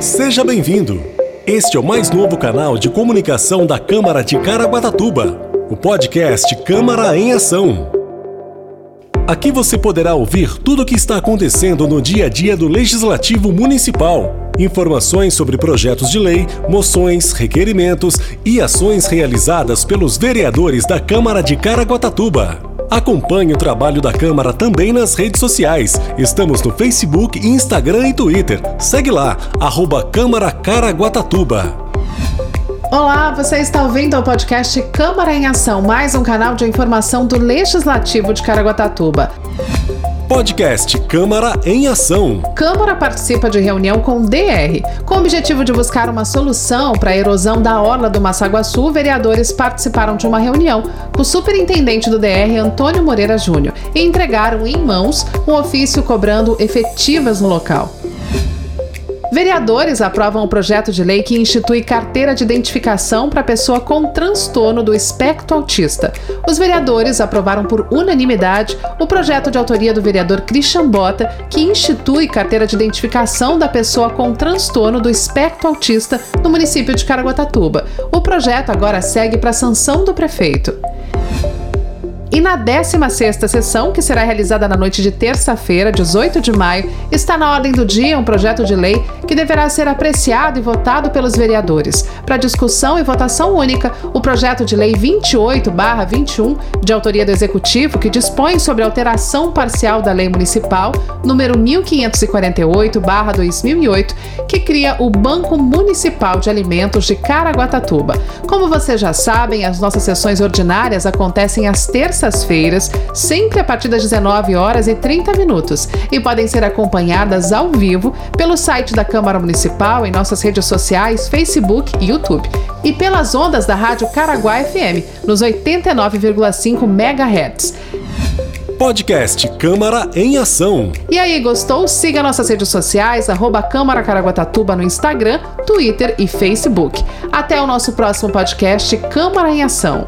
Seja bem-vindo. Este é o mais novo canal de comunicação da Câmara de Caraguatatuba, o podcast Câmara em Ação. Aqui você poderá ouvir tudo o que está acontecendo no dia a dia do Legislativo Municipal. Informações sobre projetos de lei, moções, requerimentos e ações realizadas pelos vereadores da Câmara de Caraguatatuba. Acompanhe o trabalho da Câmara também nas redes sociais. Estamos no Facebook, Instagram e Twitter. Segue lá, arroba Câmara Caraguatatuba. Olá, você está ouvindo o podcast Câmara em Ação, mais um canal de informação do Legislativo de Caraguatatuba. Podcast Câmara em Ação. Câmara participa de reunião com DR. Com o objetivo de buscar uma solução para a erosão da orla do Massaguaçu, vereadores participaram de uma reunião com o superintendente do DR, Antônio Moreira Júnior, e entregaram em mãos um ofício cobrando efetivas no local. Vereadores aprovam o projeto de lei que institui carteira de identificação para pessoa com transtorno do espectro autista. Os vereadores aprovaram por unanimidade o projeto de autoria do vereador Christian Bota, que institui carteira de identificação da pessoa com transtorno do espectro autista no município de Caraguatatuba. O projeto agora segue para a sanção do prefeito. E na 16ª sessão, que será realizada na noite de terça-feira, 18 de maio, está na ordem do dia um projeto de lei que deverá ser apreciado e votado pelos vereadores. Para discussão e votação única, o projeto de lei 28/21, de autoria do Executivo, que dispõe sobre alteração parcial da Lei Municipal número 1548/2008, que cria o Banco Municipal de Alimentos de Caraguatatuba. Como vocês já sabem, as nossas sessões ordinárias acontecem às terças terças-feiras, sempre a partir das 19 horas e 30 minutos, e podem ser acompanhadas ao vivo pelo site da Câmara Municipal, em nossas redes sociais, Facebook e YouTube, e pelas ondas da Rádio Caraguá FM, nos 89,5 MHz. Podcast Câmara em Ação. E aí, gostou? Siga nossas redes sociais, arroba Câmara Caraguatatuba no Instagram, Twitter e Facebook. Até o nosso próximo podcast Câmara em Ação.